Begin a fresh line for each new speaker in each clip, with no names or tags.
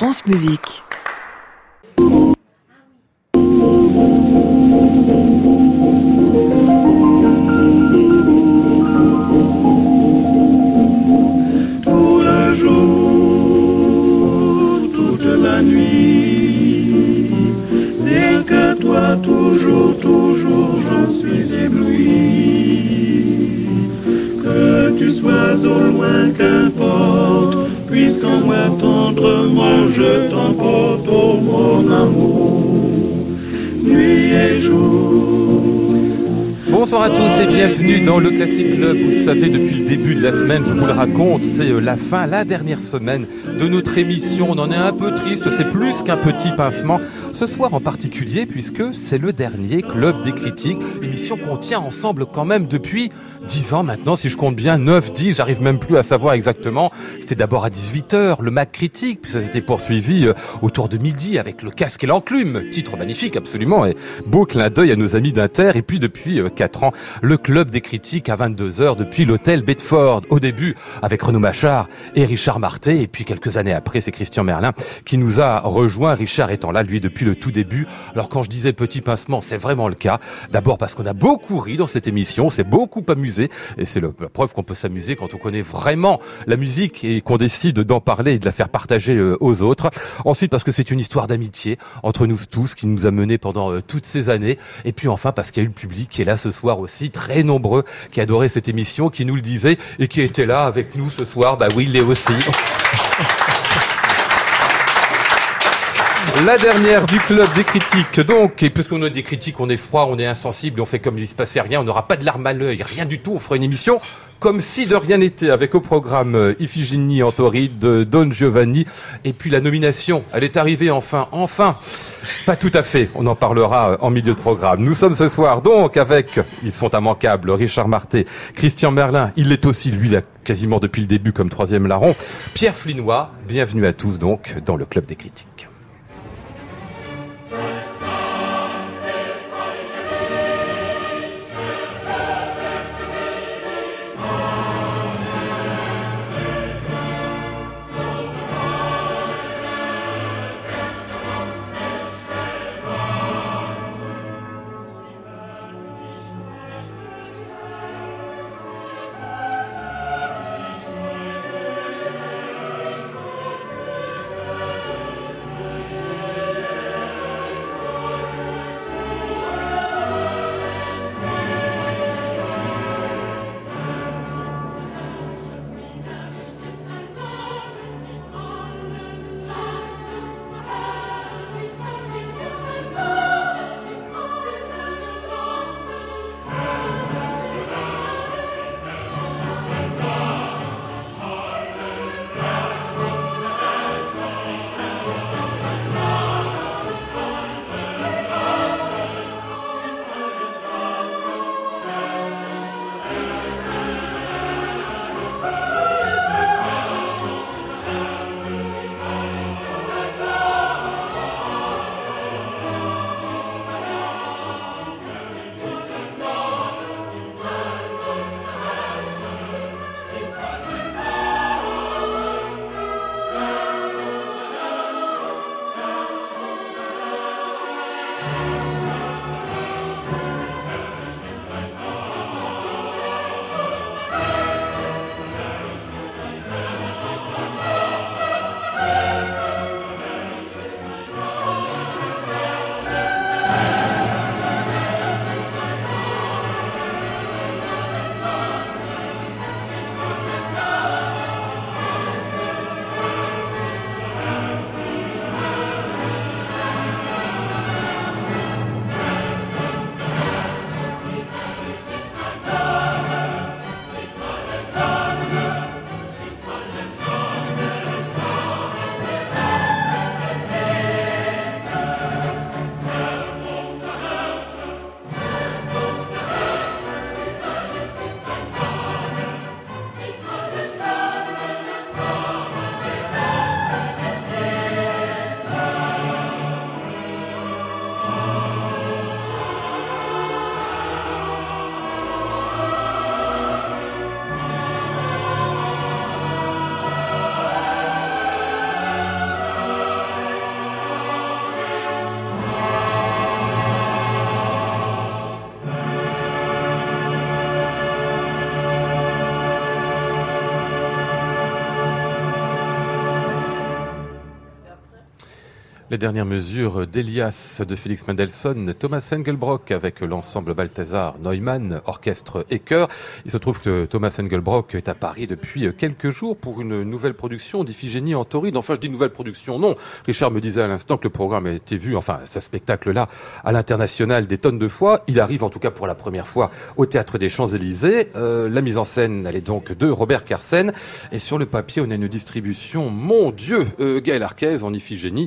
France Musique.
Et
bienvenue dans le Classic Club. Vous le savez, depuis le début de la semaine, je vous le raconte, c'est euh, la fin, la dernière semaine de notre émission. On en est un peu triste, c'est plus qu'un petit pincement. Ce soir en particulier, puisque c'est le dernier Club des critiques, émission qu'on tient ensemble quand même depuis 10 ans maintenant, si je compte bien, 9, 10, j'arrive même plus à savoir exactement. C'était d'abord à 18h, le Mac Critique, puis ça s'était poursuivi euh, autour de midi avec le casque et l'enclume. Titre magnifique, absolument, et beau clin d'œil à nos amis d'Inter. Et puis depuis 4 ans, le Club des critiques à 22h depuis l'hôtel Bedford. Au début, avec Renaud Machard et Richard Marté, et puis quelques années après, c'est Christian Merlin qui nous a rejoint, Richard étant là, lui, depuis le tout début. Alors quand je disais petit pincement, c'est vraiment le cas. D'abord parce qu'on a beaucoup ri dans cette émission, c'est beaucoup amusé, et c'est le- la preuve qu'on peut s'amuser quand on connaît vraiment la musique et qu'on décide d'en parler et de la faire partager euh, aux autres. Ensuite parce que c'est une histoire d'amitié entre nous tous qui nous a menés pendant euh, toutes ces années. Et puis enfin parce qu'il y a eu le public qui est là ce soir aussi, très nombreux, qui adorait cette émission, qui nous le disait et qui était là avec nous ce soir. Bah oui, il l'est aussi. La dernière du club des critiques. Donc, et puisqu'on a des critiques, on est froid, on est insensible, on fait comme il se passait rien, on n'aura pas de larmes à l'œil, rien du tout. On fera une émission comme si de rien n'était, avec au programme euh, Iphigénie Antoride, Don Giovanni, et puis la nomination. Elle est arrivée enfin, enfin. Pas tout à fait. On en parlera euh, en milieu de programme. Nous sommes ce soir donc avec, ils sont immanquables, Richard Marté, Christian Merlin. Il l'est aussi, lui, là, quasiment depuis le début comme troisième larron. Pierre Flinois. Bienvenue à tous donc dans le club des critiques. Les dernières mesures d'Elias de Félix Mendelssohn, Thomas Engelbrock avec l'ensemble Balthazar Neumann, orchestre et chœur. Il se trouve que Thomas Engelbrock est à Paris depuis quelques jours pour une nouvelle production d'Iphigénie en Tauride. Enfin, je dis nouvelle production, non. Richard me disait à l'instant que le programme a été vu, enfin, ce spectacle-là, à l'international des tonnes de fois. Il arrive en tout cas pour la première fois au Théâtre des Champs-Élysées. Euh, la mise en scène, elle est donc de Robert Carsen. Et sur le papier, on a une distribution, mon Dieu, euh, Gaël Arquez en Iphigénie,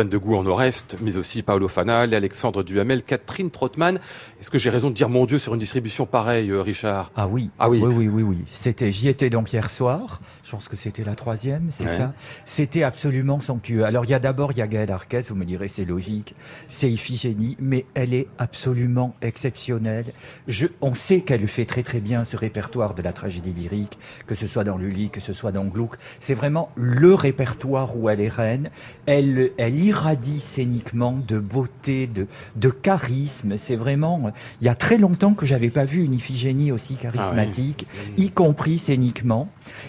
Degout en Nord-Est, mais aussi Paolo Fanal, Alexandre Duhamel, Catherine Trottmann. Est-ce que j'ai raison de dire mon Dieu sur une distribution pareille, euh, Richard?
Ah oui, ah oui, oui, oui, oui. oui. C'était, j'y étais donc hier soir. Je pense que c'était la troisième, c'est ça? C'était absolument somptueux. Alors il y a d'abord il y a Gaël Arquez, vous me direz c'est logique, c'est Iphigénie, mais elle est absolument exceptionnelle. Je, on sait qu'elle fait très très bien ce répertoire de la tragédie lyrique, que ce soit dans Lully, que ce soit dans Gluck. C'est vraiment le répertoire où elle est reine. Elle, elle irradie scéniquement de beauté, de, de charisme. C'est vraiment, il y a très longtemps que j'avais pas vu une Iphigénie aussi charismatique, ah y compris scéniquement.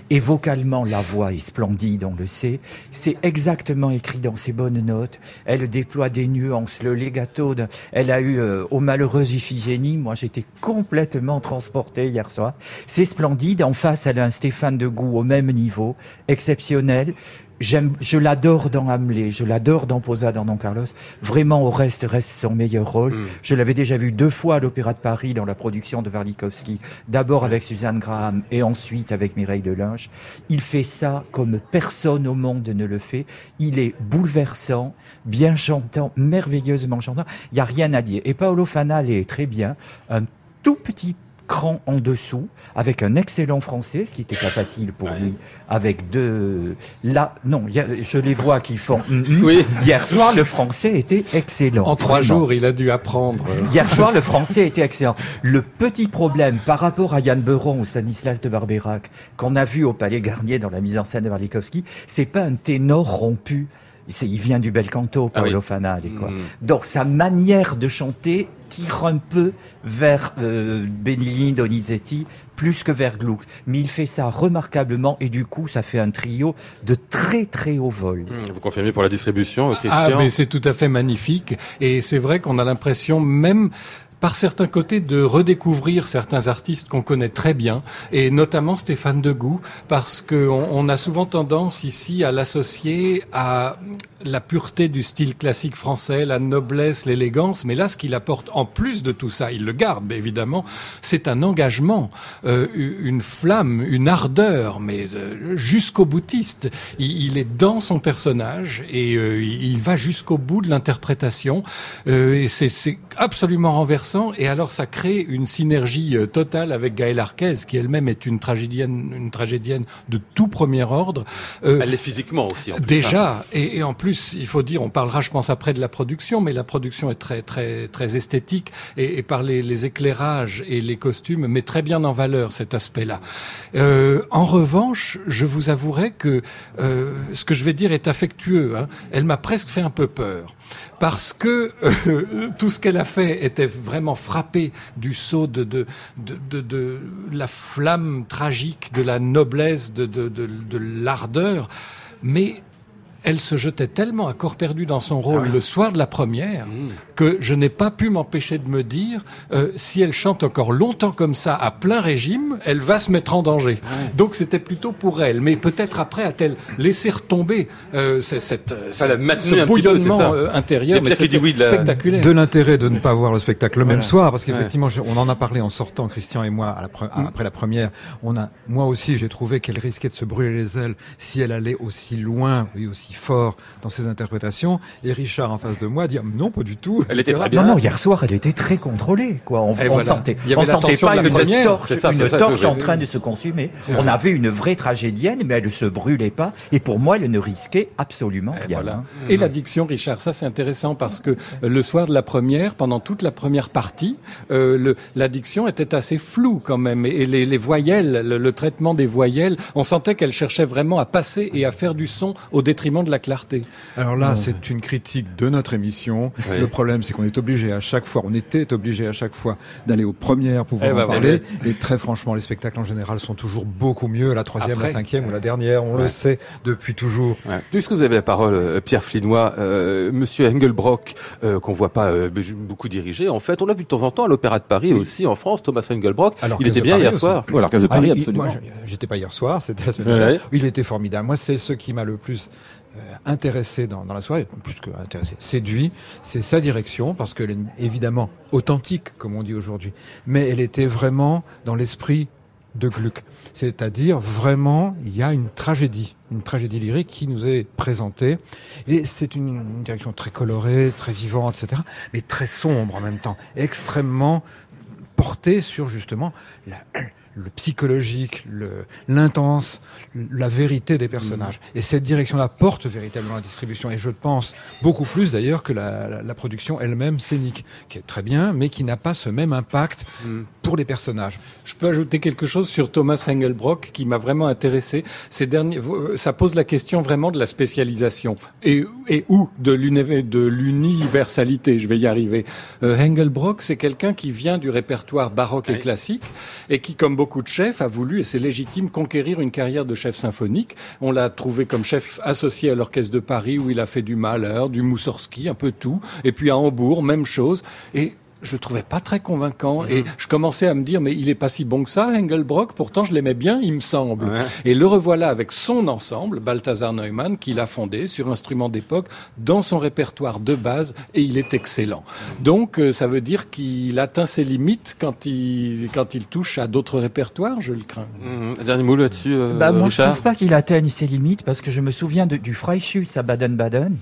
Et vocalement, la voix est splendide, on le sait. C'est exactement écrit dans ses bonnes notes. Elle déploie des nuances, le legato. De... Elle a eu euh, au malheureux Iphigénie. Moi, j'étais complètement transporté hier soir. C'est splendide. En face, elle a un Stéphane de Goût au même niveau, exceptionnel je l'adore dans Hamlet, je l'adore dans Posada, dans Don Carlos. Vraiment, au reste, reste son meilleur rôle. Mm. Je l'avais déjà vu deux fois à l'Opéra de Paris dans la production de Warlikowski. D'abord avec Suzanne Graham et ensuite avec Mireille Delinge. Il fait ça comme personne au monde ne le fait. Il est bouleversant, bien chantant, merveilleusement chantant. Il n'y a rien à dire. Et Paolo Fanale est très bien. Un tout petit cran en dessous, avec un excellent français, ce qui n'était pas facile pour lui, avec deux... Là, non, je les vois qui font... Oui. Hier soir, le français était excellent.
En trois jours, il a dû apprendre.
Hier soir, le français était excellent. Le petit problème par rapport à Yann Beuron ou Stanislas de Barberac, qu'on a vu au Palais Garnier dans la mise en scène de Warlikowski, c'est pas un ténor rompu il vient du bel canto, ah Paolo Fanale. Quoi. Mm. Donc sa manière de chanter tire un peu vers euh, Benigni, Donizetti, plus que vers Gluck. Mais il fait ça remarquablement et du coup, ça fait un trio de très très haut vol.
Mm. Vous confirmez pour la distribution, Christian
Ah, mais c'est tout à fait magnifique. Et c'est vrai qu'on a l'impression même par certains côtés de redécouvrir certains artistes qu'on connaît très bien, et notamment Stéphane Degout, parce qu'on on a souvent tendance ici à l'associer à la pureté du style classique français, la noblesse, l'élégance, mais là, ce qu'il apporte en plus de tout ça, il le garde évidemment, c'est un engagement, euh, une flamme, une ardeur, mais euh, jusqu'au boutiste. Il, est dans son personnage et euh, il va jusqu'au bout de l'interprétation, et c'est absolument renversant. Et alors, ça crée une synergie totale avec Gaëlle Arquez, qui elle-même est une tragédienne, une tragédienne de tout premier ordre.
Elle l'est physiquement aussi. En
plus, déjà, hein. et, et en plus il faut dire, on parlera, je pense, après de la production, mais la production est très, très, très esthétique et, par les, éclairages et les costumes met très bien en valeur cet aspect-là. Euh, en revanche, je vous avouerai que euh, ce que je vais dire est affectueux. Hein. Elle m'a presque fait un peu peur parce que euh, tout ce qu'elle a fait était vraiment frappé du saut de, la flamme tragique, de la noblesse, de, de l'ardeur. Mais elle se jetait tellement à corps perdu dans son rôle ah le soir de la première mmh. que je n'ai pas pu m'empêcher de me dire euh, si elle chante encore longtemps comme ça à plein régime, elle va se mettre en danger. Donc c'était plutôt pour elle. Mais peut-être après a-t-elle laissé retomber euh, cette, cette, ce bouillonnement euh, intérieur, mais c'est oui, spectaculaire.
De l'intérêt de ne pas voir le spectacle le même soir, parce qu'effectivement, on en a parlé en sortant, Christian et moi, mmh. après la première. On a, moi aussi, j'ai trouvé qu'elle risquait de se brûler les ailes si elle allait aussi loin, et aussi fort dans ses interprétations. Et Richard en face de moi dit non, pas du tout.
Elle était très bien.
Non, non, hier soir, elle était très contrôlée. Quoi. On, on sentait, on sentait pas une torche, une torche en train de se consumer. On avait une vraie tragédienne, mais elle ne se brûlait pas. Et pour moi, elle ne risquait absolument rien.
Et l'addiction, Richard, ça c'est intéressant parce que le soir de la première, pendant toute la première partie, euh, l'addiction était assez floue quand même. Et les, les voyelles, le, le, traitement des voyelles, on sentait qu'elle cherchait vraiment à passer et à faire du son au détriment de la clarté.
Alors là, c'est une critique de notre émission. Le problème, c'est qu'on est obligé à chaque fois, on était obligé à chaque fois d'aller aux premières pour pouvoir eh ben en parler. Et très franchement, les spectacles en général sont toujours beaucoup mieux. La troisième, la cinquième ou la dernière, on le sait depuis toujours.
Puisque vous avez la parole, euh, Pierre Flinois, euh, Monsieur Engelbrock, euh, qu'on voit pas euh, beaucoup diriger, en fait, on l'a vu de temps en temps à l'Opéra de Paris aussi en France. Thomas Engelbrock, Alors, il était bien hier soir.
Voilà, de Paris, ah, absolument. Moi, j'étais pas hier soir, c'était la semaine dernière. Il était formidable. Moi, c'est ce qui m'a le plus intéressé dans, dans, la soirée, plus que intéressé, séduit, c'est sa direction, parce qu'elle est évidemment authentique, comme on dit aujourd'hui, mais elle était vraiment dans l'esprit de Gluck. C'est-à-dire, vraiment, il y a une tragédie, une tragédie lyrique qui nous est présentée, et c'est une, une direction très colorée, très vivante, etc., mais très sombre en même temps, extrêmement portée sur justement la le psychologique, l'intense, la vérité des personnages. Mm. Et cette direction-là porte véritablement la distribution. Et je pense beaucoup plus d'ailleurs que la, la, production elle-même scénique, qui est très bien, mais qui n'a pas ce même impact mm. pour les personnages.
Je peux ajouter quelque chose sur Thomas Engelbrock qui m'a vraiment intéressé. Ces derniers, ça pose la question vraiment de la spécialisation et, et où de l'universalité. Je vais y arriver. Euh, Engelbrock, c'est quelqu'un qui vient du répertoire baroque et classique et qui, comme beaucoup de chefs, a voulu, et c'est légitime, conquérir une carrière de chef symphonique. On l'a trouvé comme chef associé à l'Orchestre de Paris, où il a fait du Mahler, du Moussorski, un peu tout. Et puis à Hambourg, même chose. Et je le trouvais pas très convaincant. Et mhm. je commençais à me dire mais il est pas si bon que ça Engelbrock. Pourtant je l'aimais bien il me semble. Et le revoilà avec son ensemble Balthazar Neumann qu'il a fondé sur instrument d'époque dans son répertoire de base et il est excellent. Donc euh, ça veut dire qu'il atteint ses limites quand il quand il touche à d'autres répertoires je le crains.
Mhm. un dernier mot là-dessus euh,
bah, moi je trouve pas qu'il atteigne ses limites parce que je me souviens de, du Freischütz à Baden-Baden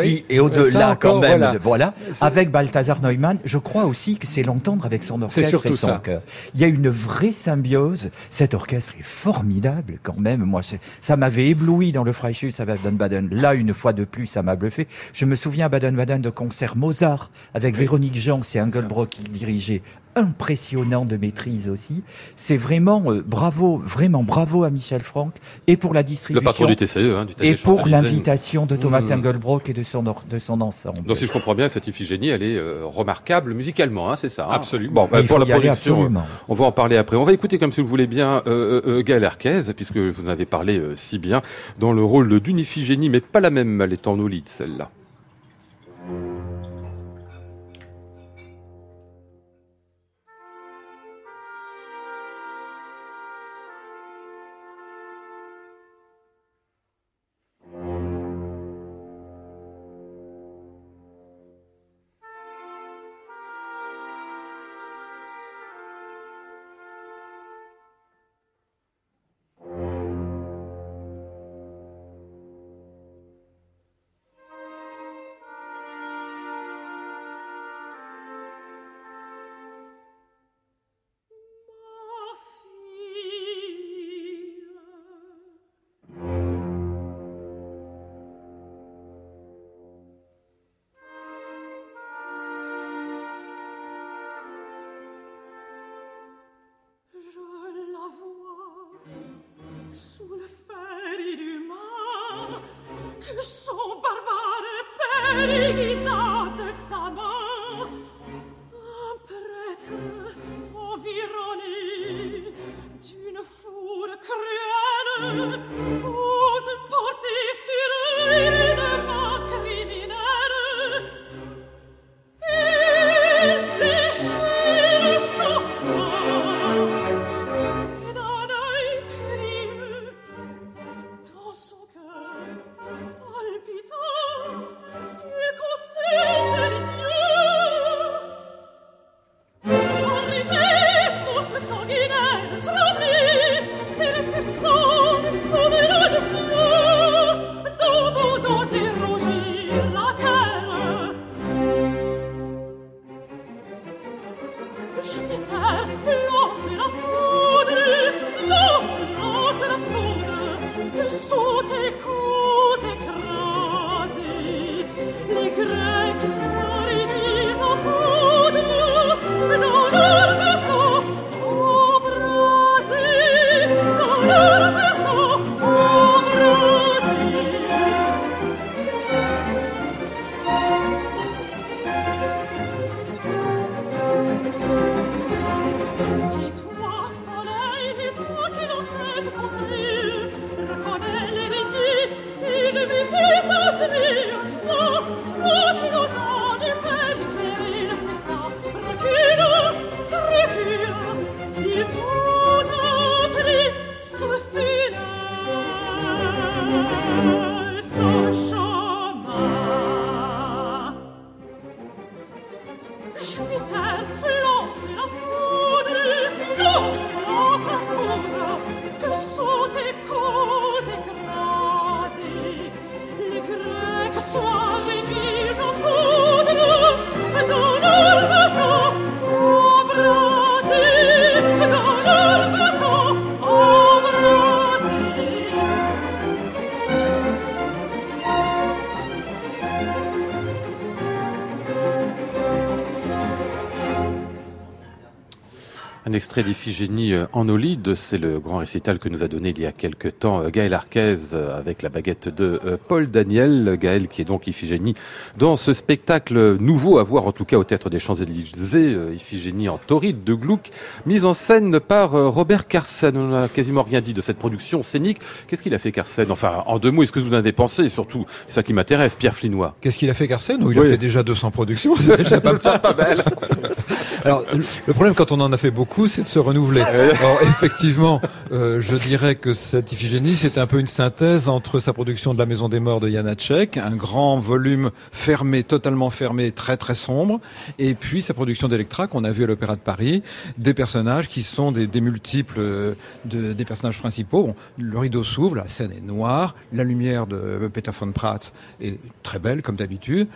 qui est au-delà quand même voilà, voilà. avec Balthazar Neumann je crois aussi que c'est l'entendre avec son orchestre et son cœur. Il y a une vraie symbiose. Cet orchestre est formidable quand même. Moi, ça m'avait ébloui dans le Freischütz à Baden-Baden. Là, une fois de plus, ça m'a bluffé. Je me souviens à Baden-Baden de concert Mozart avec Véronique Jean, c'est Engelbrock qui dirigeait impressionnant de maîtrise aussi. C'est vraiment euh, bravo, vraiment bravo à Michel Franck et pour la distribution.
Le patron du TCE, hein, du
Et pour l'invitation de Thomas mmh. Engelbrock et de son, de son ensemble.
Donc si je comprends bien, cette Iphigénie, elle est euh, remarquable musicalement, hein, c'est ça
hein Absolument.
Bon, bah, pour la production, on va en parler après. On va écouter, comme si vous voulez bien, euh, euh Gaël Arquez, puisque vous en avez parlé si bien, dans le rôle d'une Iphigénie, mais pas la même, elle est en olide, celle-là.
So
barbare per i Extrait d'Iphigénie euh, en Olide, c'est le grand récital que nous a donné il y a quelque temps euh, Gaël Arquez euh, avec la baguette de Paul Daniel. Gaël qui est donc Iphigénie dans ce spectacle nouveau à voir en tout cas au Théâtre des Champs-Élysées, Iphigénie en tauride de Gluck, mise en scène par Robert Carsen. On n'a quasiment rien dit de cette production scénique. Qu'est-ce qu'il a fait Carsen? Enfin, en deux mots, est-ce que vous en avez pensé? Surtout, c'est ça qui m'intéresse, Pierre Flinois.
Qu'est-ce qu'il a fait Carsen? Ou il a fait déjà 200 productions? C'est déjà pas,
pas belle.
Alors, le problème quand on en a fait beaucoup, c'est de se renouveler. Alors, effectivement, euh, je dirais que cette Iphigénie, c'est un peu une synthèse entre sa production de La Maison des Morts de Janacek, un grand volume fermé, totalement fermé, très très sombre, et puis sa production d'Electra qu'on a vu à l'Opéra de Paris, des personnages qui sont des, des multiples euh, de, des personnages principaux. Bon, le rideau s'ouvre, la scène est noire, la lumière de Peter von Pratt est très belle comme d'habitude,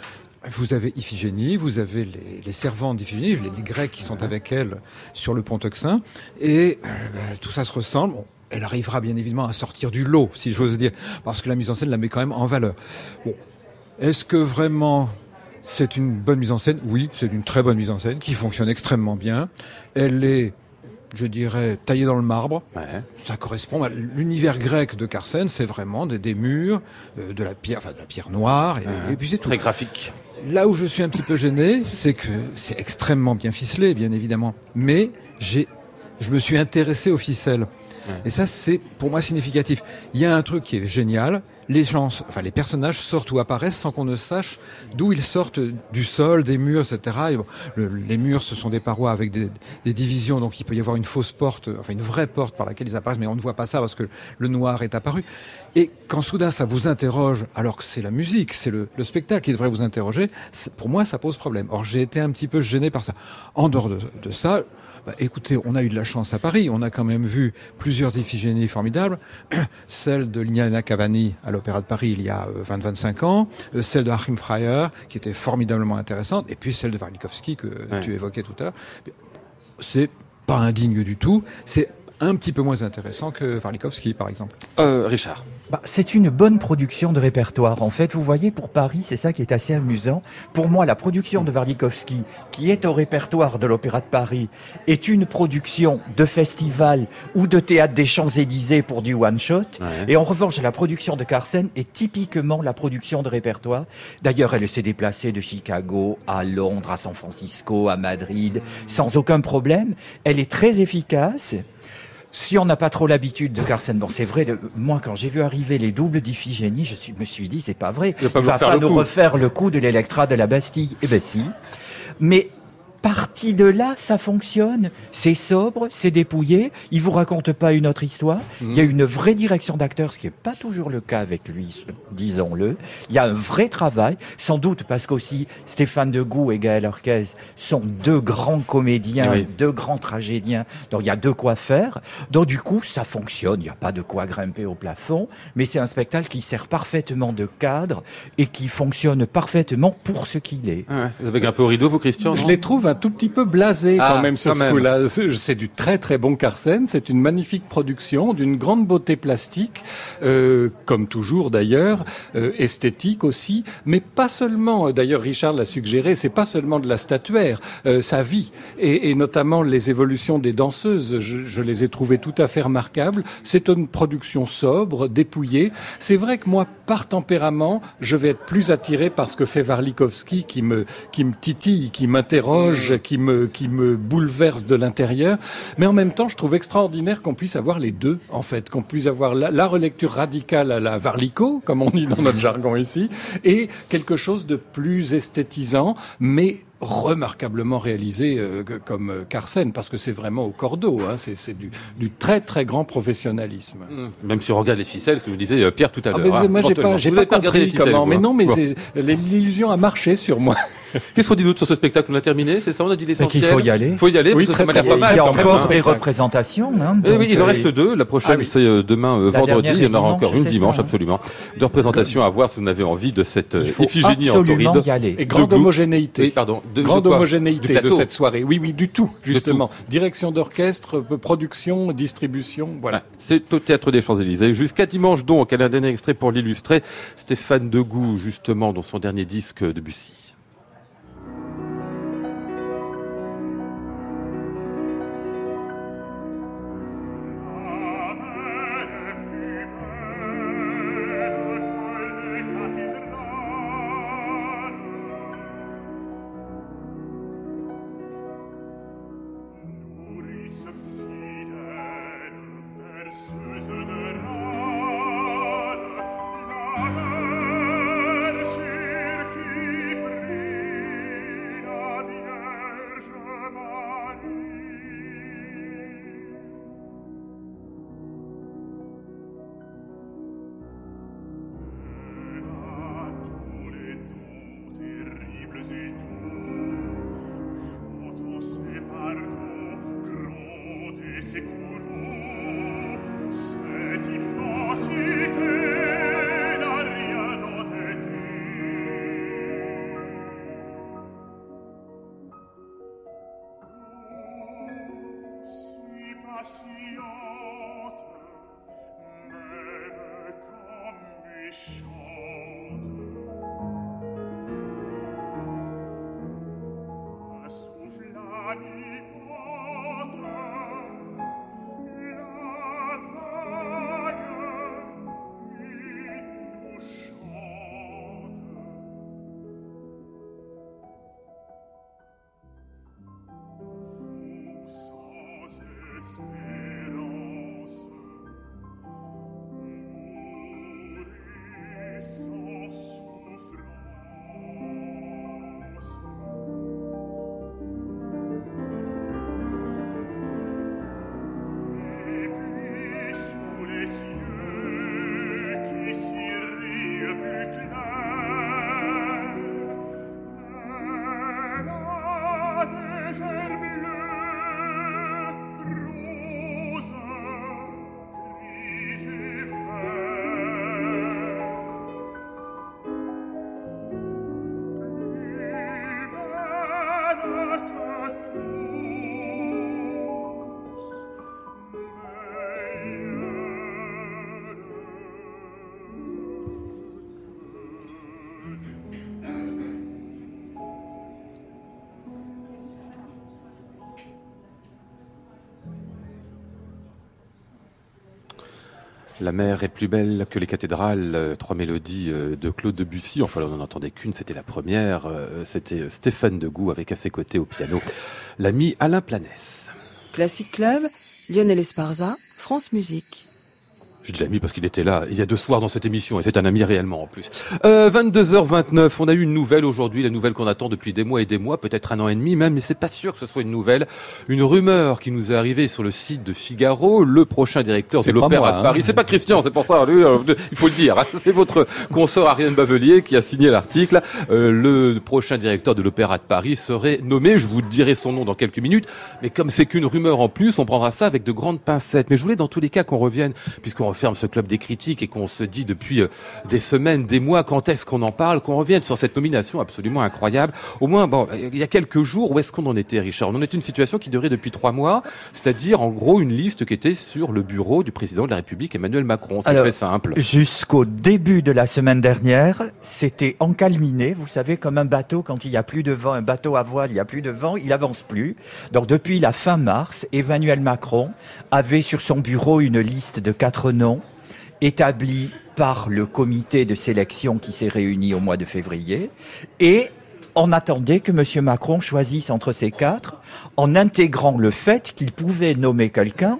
vous avez Iphigénie, vous avez les, les servantes d'Iphigénie, les, Grecs qui sont avec elle sur le pont Euxin, et euh, tout ça se ressemble. elle arrivera bien évidemment à sortir du lot, si j'ose dire, parce que la mise en scène la met quand même en valeur. Bon. Est-ce que vraiment c'est une bonne mise en scène? Oui, c'est une très bonne mise en scène qui fonctionne extrêmement bien. Elle est je dirais, taillée dans le marbre. Ouais. Ça correspond à l'univers grec de Carsen, c'est vraiment des, des murs, euh, de la pierre, enfin de la pierre noire, et, et puis c'est tout.
Très graphique.
Là où je suis un petit peu gêné, c'est que c'est extrêmement bien ficelé, bien évidemment. Mais j'ai, je me suis intéressé aux ficelles. Et ça, c'est pour moi significatif. Il y a un truc qui est génial. Les gens, enfin les personnages sortent ou apparaissent sans qu'on ne sache d'où ils sortent du sol, des murs, etc. les murs, ce sont des parois avec des, divisions, donc il peut y avoir une fausse porte, enfin une vraie porte par laquelle ils apparaissent, mais on ne voit pas ça parce que le noir est apparu. Et quand soudain ça vous interroge, alors que c'est la musique, c'est le, le, spectacle qui devrait vous interroger, pour moi ça pose problème. Or j'ai été un petit peu gêné par ça. En dehors de, de ça, bah, écoutez, on a eu de la chance à Paris. On a quand même vu plusieurs Iphigénies formidables. celle de Lignana Cavani à l'Opéra de Paris il y a 20-25 euh, ans. Euh, celle de Achim Freyer, qui était formidablement intéressante. Et puis celle de Warlikowski que tu évoquais tout à l'heure. C'est pas indigne du tout. C'est un petit peu moins intéressant que Warlikowski, par exemple.
Euh, Richard.
Bah, c'est une bonne production de répertoire. En fait, vous voyez, pour Paris, c'est ça qui est assez amusant. Pour moi, la production de Warlikowski, qui est au répertoire de l'Opéra de Paris, est une production de festival ou de théâtre des Champs-Élysées pour du one-shot. Et en revanche, la production de Carsen est typiquement la production de répertoire. D'ailleurs, elle s'est déplacée de Chicago à Londres, à San Francisco, à Madrid, sans aucun problème. Elle est très efficace si on n'a pas trop l'habitude de Carsen, bon, c'est vrai, de, moi, quand j'ai vu arriver les doubles d'Iphigénie, je suis, me suis dit, c'est pas vrai.
Il va
pas,
pas
nous refaire le coup de l'Electra de la Bastille. Eh ben si. Mais parti de là, ça fonctionne. C'est sobre, c'est dépouillé. Il vous raconte pas une autre histoire. Il y a une vraie direction d'acteur, ce qui est pas toujours le cas avec lui, disons-le. Il y a un vrai travail, sans doute parce qu'aussi Stéphane Degout et Gaël Arquez sont deux grands comédiens, deux grands tragédiens. Donc il y a de quoi faire. Donc du coup, ça fonctionne. Il n'y a pas de quoi grimper au plafond, mais c'est un spectacle qui sert parfaitement de cadre et qui fonctionne parfaitement pour ce qu'il est.
Ah vous avez un peu au rideau, vous, Christian
Je les trouve un tout petit peu blasé quand ah, même sur ce coup-là. C'est du très très bon Carsen, c'est une magnifique production, d'une grande beauté plastique, euh, comme toujours d'ailleurs, euh, esthétique aussi, mais pas seulement. D'ailleurs, Richard l'a suggéré, c'est pas seulement de la statuaire, euh, sa vie et, et, notamment les évolutions des danseuses. Je, je les ai trouvées tout à fait remarquables. C'est une production sobre, dépouillée. C'est vrai que moi, par tempérament, je vais être plus attiré par ce que fait Warlikowski, qui me qui me titille, qui m'interroge qui me, qui me bouleverse de l'intérieur. Mais en même temps, je trouve extraordinaire qu'on puisse avoir les deux, en fait, qu'on puisse avoir la, la, relecture radicale à la Varlico, comme on dit dans notre jargon ici, et quelque chose de plus esthétisant, mais remarquablement réalisé euh, comme euh, Carsen, parce que c'est vraiment au cordeau, hein, c'est du, du, très très grand professionnalisme.
Mmh. Même si on regarde les ficelles, ce que vous disiez euh, Pierre tout à ah, l'heure.
Ah, moi j'ai pas, j'ai pas, compris ficelles, comment, mais non, mais l'illusion a marché sur moi.
Qu'est-ce qu'on dit d'autre sur ce spectacle? On a terminé, c'est ça? On a dit l'essentiel.
Il faut y aller.
Il faut y aller,
oui,
parce que
ça pas mal. Il y a encore des représentations. Hein,
oui, il en reste deux. La prochaine, ah c'est demain vendredi. Il y en aura encore une dimanche, hein. absolument. De représentations à voir si vous avez envie de cette Iphigénie en tauride.
y aller.
Et grande homogénéité.
pardon.
Grande homogénéité de cette soirée. Oui, oui, du tout, justement. Direction d'orchestre, production, distribution, voilà.
C'est au Théâtre des Champs-Élysées. Jusqu'à dimanche donc, elle a un dernier extrait pour l'illustrer. Stéphane Degout, justement, dans son dernier disque de Bussy. wish La mer est plus belle que les cathédrales, euh, trois mélodies euh, de Claude Debussy. Enfin, on n'en entendait qu'une, c'était la première. Euh, c'était Stéphane Degout avec à ses côtés au piano l'ami Alain Planès.
Classic Club, Lionel Esparza, France Musique.
Je dis l'ami parce qu'il était là il y a deux soirs dans cette émission et c'est un ami réellement en plus. Euh, 22h29, on a eu une nouvelle aujourd'hui, la nouvelle qu'on attend depuis des mois et des mois, peut-être un an et demi même, mais c'est pas sûr que ce soit une nouvelle. Une rumeur qui nous est arrivée sur le site de Figaro, le prochain directeur de l'Opéra de hein. Paris. C'est pas Christian, c'est pour ça, lui, euh, il faut le dire. Hein. c'est votre consort Ariane Bavelier qui a signé l'article. Euh, le prochain directeur de l'Opéra de Paris serait nommé, je vous dirai son nom dans quelques minutes, mais comme c'est qu'une rumeur en plus, on prendra ça avec de grandes pincettes. Mais je voulais dans tous les cas qu'on revienne, puisqu'on ferme ce club des critiques et qu'on se dit depuis euh, des semaines, des mois, quand est-ce qu'on en parle, qu'on revienne sur cette nomination absolument incroyable. Au moins, bon, il y a quelques jours, où est-ce qu'on en était, Richard? On en était une situation qui durait depuis trois mois, c'est-à-dire en gros une liste qui était sur le bureau du président de la République, Emmanuel Macron. C'est très simple.
Jusqu'au début de la semaine dernière, c'était encalminé. Vous savez, comme un bateau, quand il y a plus de vent, un bateau à voile, il y a plus de vent, il avance plus. Donc depuis la fin mars, Emmanuel Macron avait sur son bureau une liste de quatre noms établi par le comité de sélection qui s'est réuni au mois de février et on attendait que M. Macron choisisse entre ces quatre en intégrant le fait qu'il pouvait nommer quelqu'un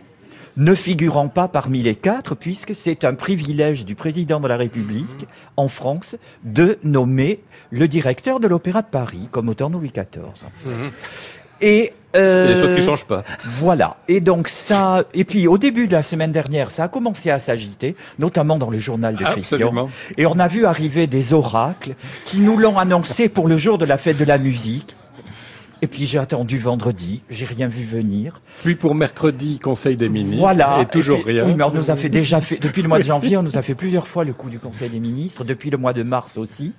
ne figurant pas parmi les quatre, puisque c'est un privilège du président de la République en France de nommer le directeur de l'Opéra de Paris, comme au temps de Louis XIV.
Et euh, Il y a des choses qui changent pas.
Voilà. Et donc ça, et puis au début de la semaine dernière, ça a commencé à s'agiter, notamment dans le journal de Christian. Et on a vu arriver des oracles qui nous l'ont annoncé pour le jour de la fête de la musique. Et puis j'ai attendu vendredi, j'ai rien vu venir.
Puis pour mercredi, Conseil des ministres.
Voilà.
Et toujours rien.
Oui, mais on nous a fait déjà fait, depuis le mois de janvier, on nous a fait plusieurs fois le coup du Conseil des ministres, depuis le mois de mars aussi.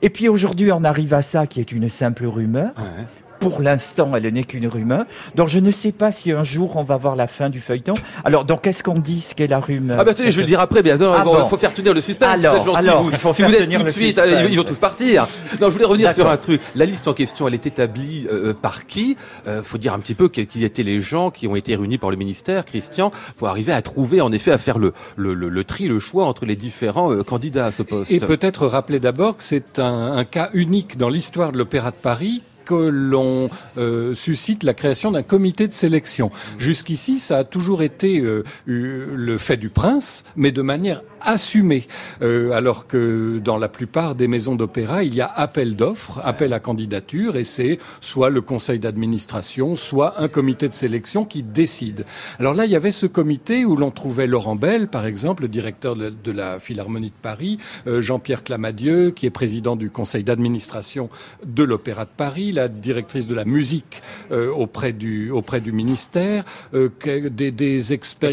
Et puis aujourd'hui, on arrive à ça qui est une simple rumeur. Ouais pour l'instant, elle n'est qu'une rumeur. Donc je ne sais pas si un jour on va voir la fin du feuilleton. Alors, donc qu'est-ce qu'on dit, ce qu'est la rumeur
Ah bah tenez, je vais le dire après, bien il ah faut faire tenir le suspense.
Alors, gentil, alors vous. il faut si
vous
êtes
tout de suite, ils vont tous partir. Non, je voulais revenir sur un truc. La liste en question, elle est établie euh, par qui? Euh, Faut dire un petit peu qui étaient les gens qui ont été réunis par le ministère, Christian, pour arriver à trouver, en effet, à faire le, le, le, tri, le choix entre les différents euh, candidats à ce poste.
Et peut-être rappeler d'abord que c'est un, un cas unique dans l'histoire de l'Opéra de Paris que l'on euh, suscite la création d'un comité de sélection. Jusqu'ici, ça a toujours été euh, le fait du prince, mais de manière assumé, euh, alors que dans la plupart des maisons d'opéra, il y a appel d'offres, appel à candidature, et c'est soit le conseil d'administration, soit un comité de sélection qui décide. Alors là, il y avait ce comité où l'on trouvait Laurent Bell, par exemple, le directeur de la Philharmonie de Paris, euh, Jean-Pierre Clamadieu, qui est président du conseil d'administration de l'Opéra de Paris, la directrice de la musique euh, auprès du auprès du ministère, des, des experts,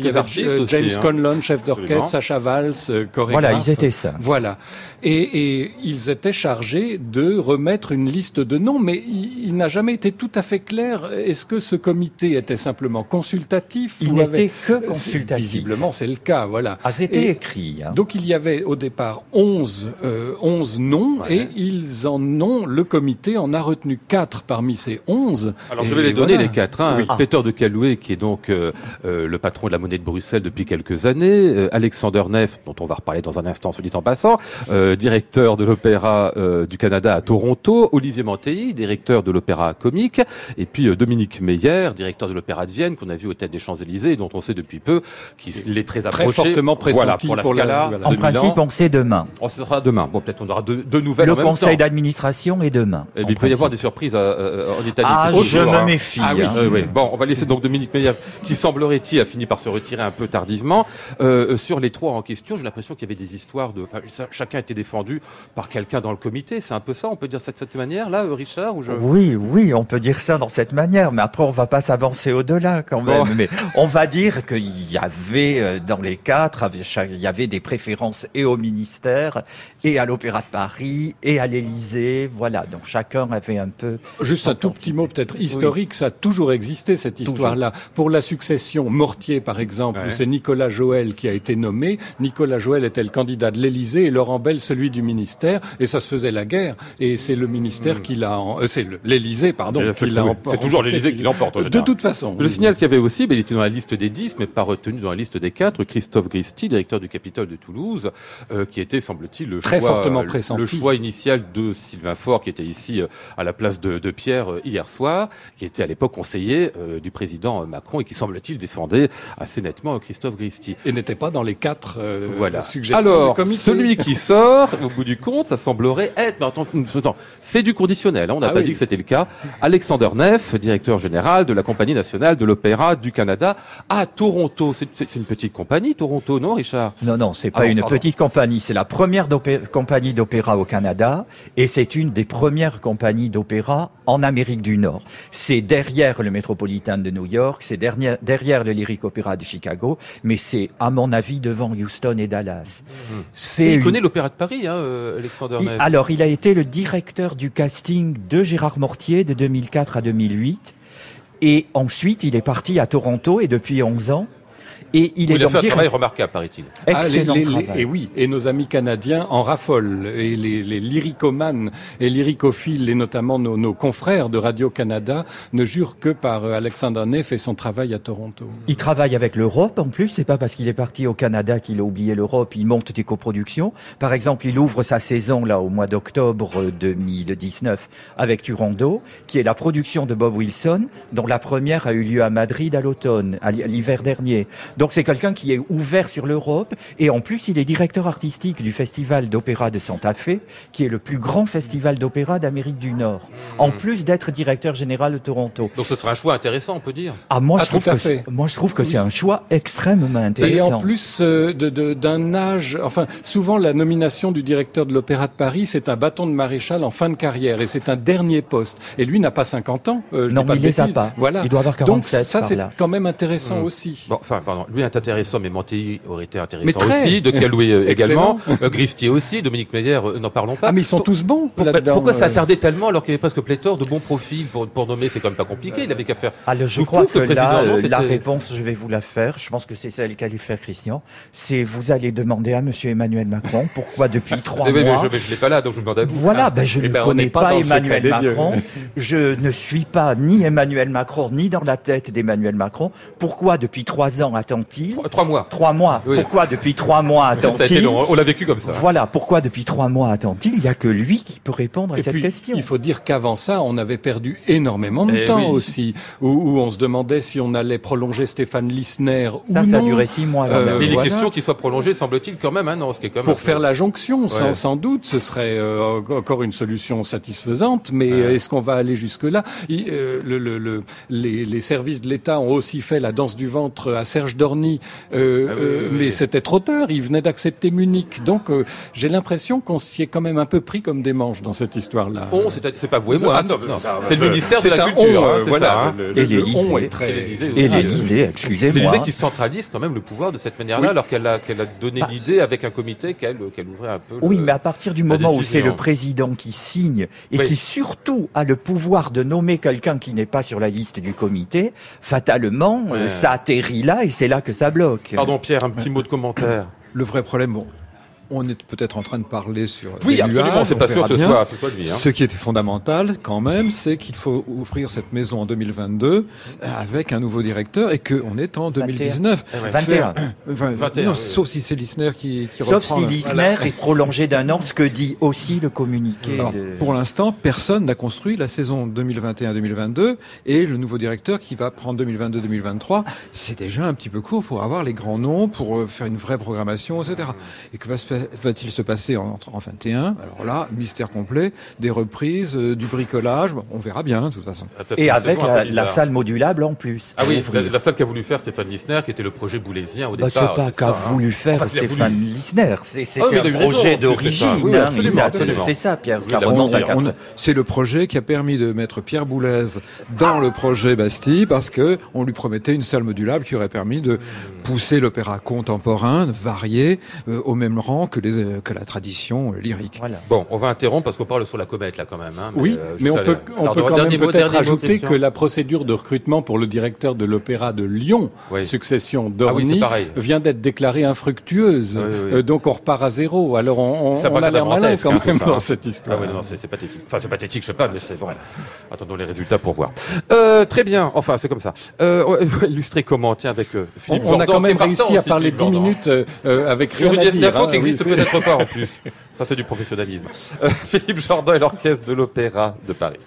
James hein. Conlon, chef d'orchestre, Sacha Valls,
euh, voilà, ils étaient ça.
Voilà. Et, et, ils étaient chargés de remettre une liste de noms, mais il, n'a jamais été tout à fait clair. Est-ce que ce comité était simplement consultatif
Il n'était que consultatif.
Visiblement, c'est le cas, voilà.
Ah, c'était écrit. Hein.
Donc il y avait au départ 11, euh, 11 noms, et ils en ont, le comité en a retenu 4 parmi ces 11.
Alors je vais les donner les 4. Hein. Peter de Calouet, qui est donc euh, euh, le patron de la monnaie de Bruxelles depuis quelques années, euh, Alexander Neff, dont on va reparler dans un instant, se dit en passant, euh, directeur de l'Opéra euh, du Canada à Toronto, Olivier Mantelli, directeur de l'Opéra comique, et puis euh, Dominique Meyer, directeur de l'Opéra de Vienne, qu'on a vu au Tête des Champs-Élysées, dont on sait depuis peu qu'il est très approché.
Très fortement pressenti
voilà, pour la Scala.
En principe, on sait demain.
On sera demain. Bon, peut-être on aura deux, nouvelles
Le conseil d'administration est demain.
Et il peut y avoir des surprises reprise en Italie.
Ah, je me
hein.
méfie.
Ah oui.
hein.
Euh, oui. Bon, on va laisser donc Dominique Meyer, qui semblerait-il a fini par se retirer un peu tardivement. Euh, sur les trois en question, j'ai l'impression qu'il y avait des histoires de. Enfin, ça- chacun était défendu par quelqu'un dans le comité. C'est un peu ça, on peut dire ça de cette manière-là, euh, Richard ou je...
Oui, oui, on peut dire ça dans cette manière, mais après on va pas s'avancer au-delà quand même.
Bon.
Mais on va dire qu'il y avait euh, dans les quatre, il y avait des préférences et au ministère, et à l'Opéra de Paris, et à l'Élysée. Voilà, donc chacun avait un peu.
Juste un tout
petit-
mot peut-être historique, ça a toujours existé cette histoire-là. Pour la succession Mortier par exemple,
Ouais.
c'est Nicolas Joël qui a été nommé. Nicolas Joël était le candidat de l'Élysée et Laurent Bell celui du ministère, et ça se faisait la guerre. Et c'est le ministère qui l'a, en- euh, c'est le- l'Élysée pardon,
Et
qui l'a
c'est toujours l'Élysée qui l'emporte,
De toute façon.
Je
oui.
signale qu'il y avait aussi, mais il était dans la liste des 10, mais pas retenu dans la liste des 4, Christophe Gristi, directeur du Capitole de Toulouse, euh, qui était, semble-t-il, le
Très
choix,
fortement
euh,
pressenti.
le choix initial de Sylvain Faure, qui était ici euh, à la place de, de Pierre euh, hier soir, qui était à l'époque conseiller euh, du président Macron et qui, semble-t-il, défendait assez nettement Christophe Gristi.
Et n'était pas dans les quatre euh,
Voilà.
suggestions
Alors,
du
celui qui sort, au bout du compte, ça semblerait être, mais attends, attends, c'est du conditionnel, hein, on n'a
Ah
pas
oui.
dit que c'était le cas. Alexander Neff, directeur général de la Compagnie nationale de l'Opéra du Canada à Toronto. C'est une petite compagnie, Toronto, non, Richard?
Non, non, c'est
Ah
pas une
pardon.
petite compagnie. C'est la première compagnie d'opéra au Canada et c'est une des premières compagnies d'opéra en Amérique du Nord. C'est derrière le Metropolitan de New York, c'est derrière, derrière le Lyric Opera de Chicago, mais c'est à mon avis devant Houston et Dallas.
Et
C'est
il
une-
connaît l'Opéra de Paris, hein, euh, Alexander
il- alors, il a été le directeur du casting de Gérard Mortier de 2004 à 2008. Et ensuite, il est parti à Toronto et depuis 11 ans. Et il
Oui,
est
il a fait un
direct-
travail remarquable, paraît-il.
Ah, les-
excellent
les-
travail.
et oui, et nos amis canadiens en raffolent. Et les, les lyricomanes et lyricophiles, et notamment nos, nos confrères de Radio-Canada, ne jurent que par euh, Alexander Neff et son travail à Toronto.
Il travaille avec l'Europe en plus, c'est pas parce qu'il est parti au Canada qu'il a oublié l'Europe, il monte des coproductions. Par exemple, il ouvre sa saison là au mois d'octobre 2019 avec Turando, qui est la production de Bob Wilson, dont la première a eu lieu à Madrid à l'automne, à l'hi- à l'hiver dernier. Donc c'est quelqu'un qui est ouvert sur l'Europe et en plus il est directeur artistique du Festival d'opéra de Santa Fe, qui est le plus grand festival d'opéra d'Amérique du Nord. En plus d'être directeur général de Toronto.
Donc ce sera un choix intéressant, on peut dire.
Ah, moi,
Ah,
je trouve que moi, je trouve que c'est un choix extrêmement
Et
intéressant.
en plus euh, de- de- d'un âge, enfin souvent la nomination du directeur de l'Opéra de Paris, c'est un bâton de maréchal en fin de carrière et c'est un dernier poste. Et lui n'a pas 50 ans. euh, je
Non,
pas
il les a pas.
Voilà.
Il doit avoir
Donc
47
ça
par
c'est quand même intéressant
Hmm.
aussi.
Bon, enfin, pardon, lui est intéressant, mais Montelli aurait été intéressant
très.
aussi, de Caloué euh, également, euh, Gristier aussi, Dominique Meyer, euh, n'en parlons pas.
Ah mais ils sont tous bons
Pour- pourquoi ça a
euh.
tardé tellement alors qu'il y avait presque pléthore de bons profils pour, pour nommer C'est quand même pas compliqué, il avait qu'à faire.
Alors, je
Vous
crois que là,
non,
euh, la réponse, je vais vous la faire. Je pense que c'est celle qu'allait faire Christian. C'est vous allez demander à Monsieur Emmanuel Macron pourquoi depuis trois
Mais, mais, mais
mois.
je, mais je l'ai pas là, donc je vous demande à vous.
Voilà, ben je
Eh
ne
ben, on
connais
pas
pas, Emmanuel. Macron. Je ne suis pas ni Emmanuel Macron ni dans la tête d'Emmanuel Macron. Pourquoi depuis trois ans attend-il
Trois, trois mois.
Trois mois.
Oui.
Pourquoi depuis trois mois
Ça a été
attend-il
long, on l'a vécu comme ça.
Voilà pourquoi depuis trois mois attend-il? Il n'y a que lui qui peut répondre à
Et
cette
puis,
question.
il faut dire qu'avant ça, on avait perdu énormément de
Eh
temps
oui.
aussi, où, où on se demandait si on allait prolonger Stéphane Lissner ou
Ça, ça a
non.
duré six mois. là,
Euh.
Mais il est
voilà.
question qu'il soit prolongé, semble-t-il, quand même, hein, non, ce qui est quand même.
Pour faire la jonction, sans,
Ouais.
sans doute, ce serait euh, encore une solution satisfaisante, mais
Ouais.
est-ce qu'on va aller jusque-là? Il- euh, le, le- le- les, les services de l'État ont aussi fait la danse du ventre à Serge Dorny, euh,
Ah oui,
euh,
oui, oui.
mais c'était trop tard, il venait d'accepter Munich. Donc euh, j'ai l'impression qu'on s'y est quand même un peu pris comme des manches dans cette histoire-là.
On, c'est c'est pas vous et moi.
Ah,
hein, c'est- le ministère de la Culture,
on,
hein,
voilà,
ça. hein.
le-
Et
le-
l'Élysée.
très-
Et l'Élysée
l'Élysée, excusez-moi.
L'Élysée qui centralise quand même le pouvoir de cette manière-là, alors qu'elle a, qu'elle a donné
Bah.
l'idée avec un comité qu'elle ouvrait un peu.
Oui,
le-
mais à partir du moment où c'est le président qui signe et qui surtout a le pouvoir de nommer quelqu'un qui n'est pas sur la liste du comité, fatalement, ça atterrit là et c'est là que ça bloque.
Pardon Pierre, un petit mot de commentaire.
Le vrai problème, bon, on est peut-être en train de parler sur
Oui,
des
absolument,
nuages,
c'est pas sûr que ce soit, ce soit lui. Hein.
Ce qui était fondamental quand même, c'est qu'il faut ouvrir cette maison en 2022 avec un nouveau directeur et qu'on est en 2019.
Eh ouais.
21.
Enfin,
21,
non,
oui.
sauf si c'est Lissner qui, qui
Sauf
reprend.
si Lisner est prolongé d'un an, ce que dit aussi le communiqué.
Alors,
de...
Pour l'instant, personne n'a construit la saison 2021-2022 et le nouveau directeur qui va prendre 2022-2023, c'est déjà un petit peu court pour avoir les grands noms, pour euh, faire une vraie programmation, etc. Et que va se, va-t-il se passer en, en 21 Alors là, mystère complet, des reprises, euh, du bricolage, bon, on verra bien, de toute façon.
Ah,
Et avec la, salle modulable en plus.
Ah oui, la, salle qu'a voulu faire Stéphane Lissner, qui était le projet boulésien au
Bah,
départ.
c'est pas qu'a
ça, hein.
voulu faire
Enfin,
Stéphane
voulu.
Lissner. C'est-
Ah, eu
un projet d'origine.
Oui,
hein. C'est ça, Pierre.
Oui,
ça remonte à
On- C'est le projet qui a permis de mettre Pierre Boulez dans le projet Bastille parce que on lui promettait une salle modulable qui aurait permis de pousser l'opéra contemporain, varié, euh, au même rang que, les, euh, que la tradition euh, lyrique.
Voilà.
Bon, on va interrompre parce qu'on parle sur la comète là quand même. Hein,
Oui,
euh,
mais on peut, on peut quand même peut-être ajouter que la procédure de recrutement pour le directeur de l'opéra de Lyon,
Oui.
succession
Ah oui,
d'Orny, vient d'être déclarée infructueuse.
Oui, oui.
Euh, donc on repart à zéro. Alors on, on,
Ça
on a l'air malin quand
hein,
même
ça,
dans
hein.
cette histoire.
Ah non, c'est pathétique. Enfin, c'est pathétique, je sais pas, mais c'est voilà. Attendons les résultats pour voir. Euh, très bien. Enfin, c'est comme ça. Euh, on va illustrer comment Tiens, avec
On,
Philippe
on
Jordan,
a quand même réussi à parler
Philippe
10
Jordan.
minutes avec rien à dire.
N'existe peut-être pas en plus. Ça, c'est du professionnalisme. Euh, Philippe Jordan et l'orchestre de l'Opéra de Paris.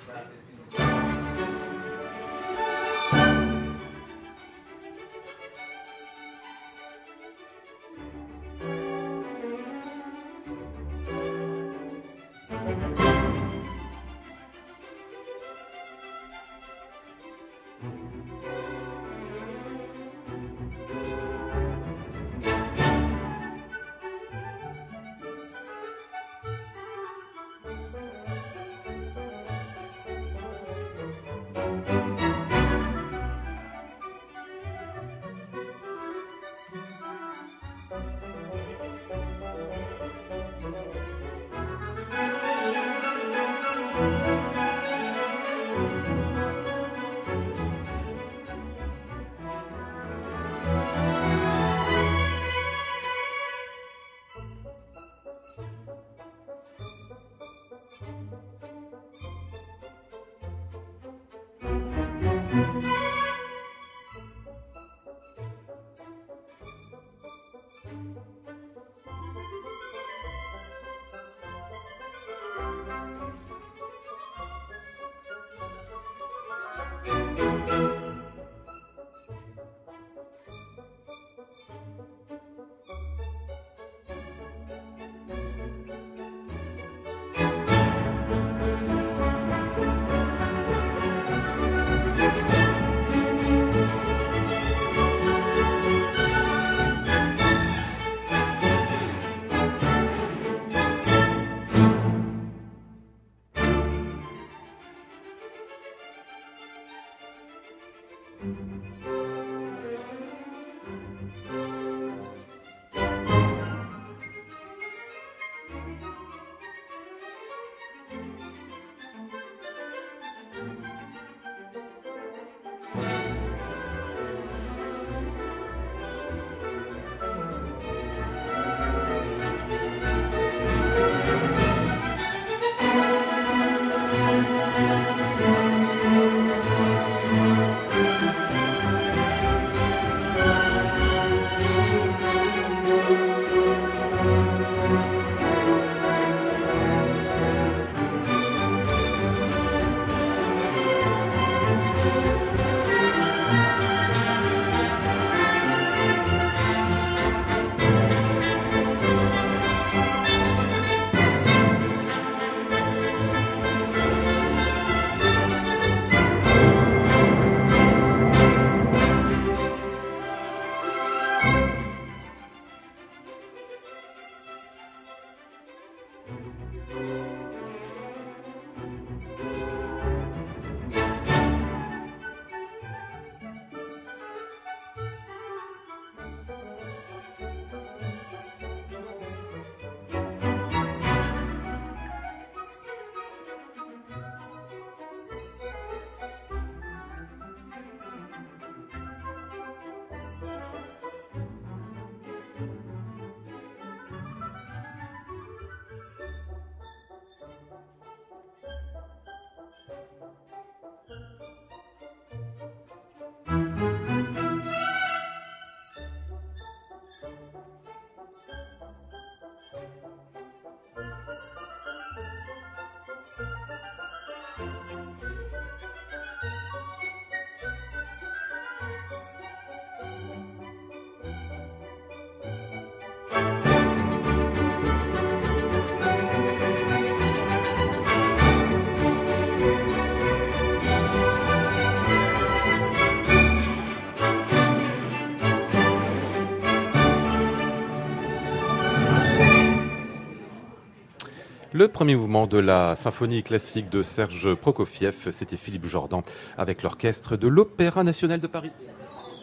Le premier mouvement de la symphonie classique de Serge Prokofiev, c'était Philippe Jordan avec l'orchestre de l'Opéra national de Paris.